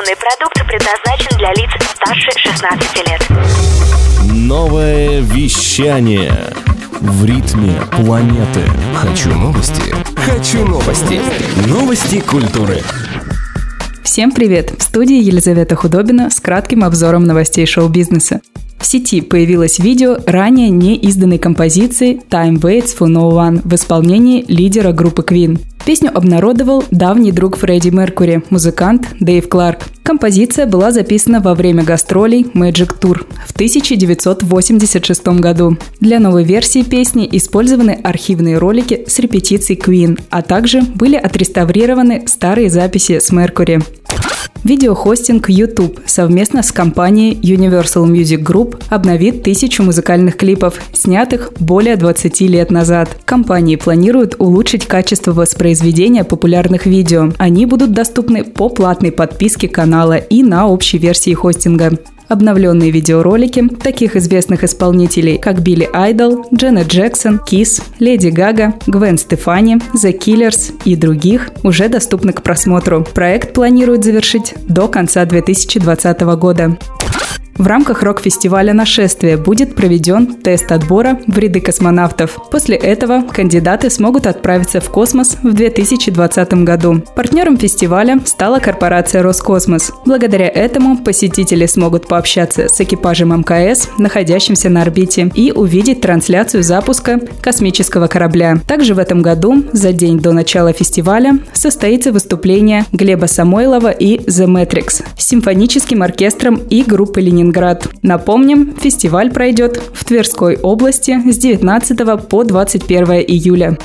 Информационный продукт предназначен для лиц старше 16 лет. Новое вещание в ритме планеты. Хочу новости. Хочу новости. Новости культуры. Всем привет! В студии Елизавета Худобина с кратким обзором новостей шоу-бизнеса. В сети появилось видео ранее не изданной композиции «Time Waits for No One» в исполнении лидера группы Queen. Песню обнародовал давний друг Фредди Меркури, музыкант Дэйв Кларк. Композиция была записана во время гастролей Magic Tour в 1986 году. Для новой версии песни использованы архивные ролики с репетицией Queen, а также были отреставрированы старые записи с Меркури. Видеохостинг YouTube совместно с компанией Universal Music Group обновит тысячу музыкальных клипов, снятых более 20 лет назад. Компании планируют улучшить качество воспроизведения популярных видео. Они будут доступны по платной подписке канала и на общей версии хостинга. Обновленные видеоролики таких известных исполнителей, как Билли Айдол, Дженнет Джексон, Кис, Леди Гага, Гвен Стефани, The Killers и других уже доступны к просмотру. Проект планируют завершить до конца 2020 года. В рамках рок-фестиваля «Нашествие» будет проведен тест отбора в ряды космонавтов. После этого кандидаты смогут отправиться в космос в 2020 году. Партнером фестиваля стала корпорация «Роскосмос». Благодаря этому посетители смогут пообщаться с экипажем МКС, находящимся на орбите, и увидеть трансляцию запуска космического корабля. Также в этом году, за день до начала фестиваля, состоится выступление Глеба Самойлова и The Matrix с симфоническим оркестром и группой Ленинград Ленинград. Напомним, фестиваль пройдет в Тверской области с 19 по 21 июля.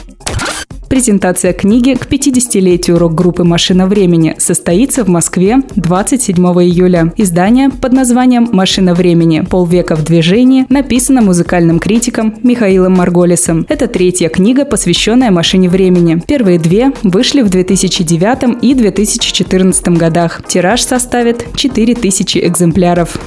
Презентация книги к 50-летию рок-группы «Машина времени» состоится в Москве 27 июля. Издание под названием «Машина времени. Полвека в движении» написано музыкальным критиком Михаилом Марголисом. Это третья книга, посвященная «Машине времени». Первые две вышли в 2009 и 2014 годах. Тираж составит 4000 экземпляров.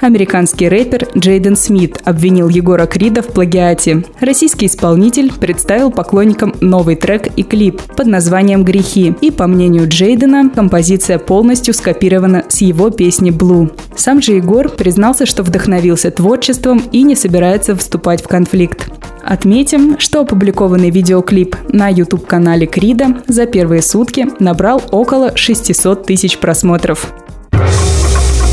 Американский рэпер Джейден Смит обвинил Егора Крида в плагиате. Российский исполнитель представил поклонникам новый трек и клип под названием «Грехи». И, по мнению Джейдена, композиция полностью скопирована с его песни «Blue». Сам же Егор признался, что вдохновился творчеством и не собирается вступать в конфликт. Отметим, что опубликованный видеоклип на YouTube-канале Крида за первые сутки набрал около 600 тысяч просмотров.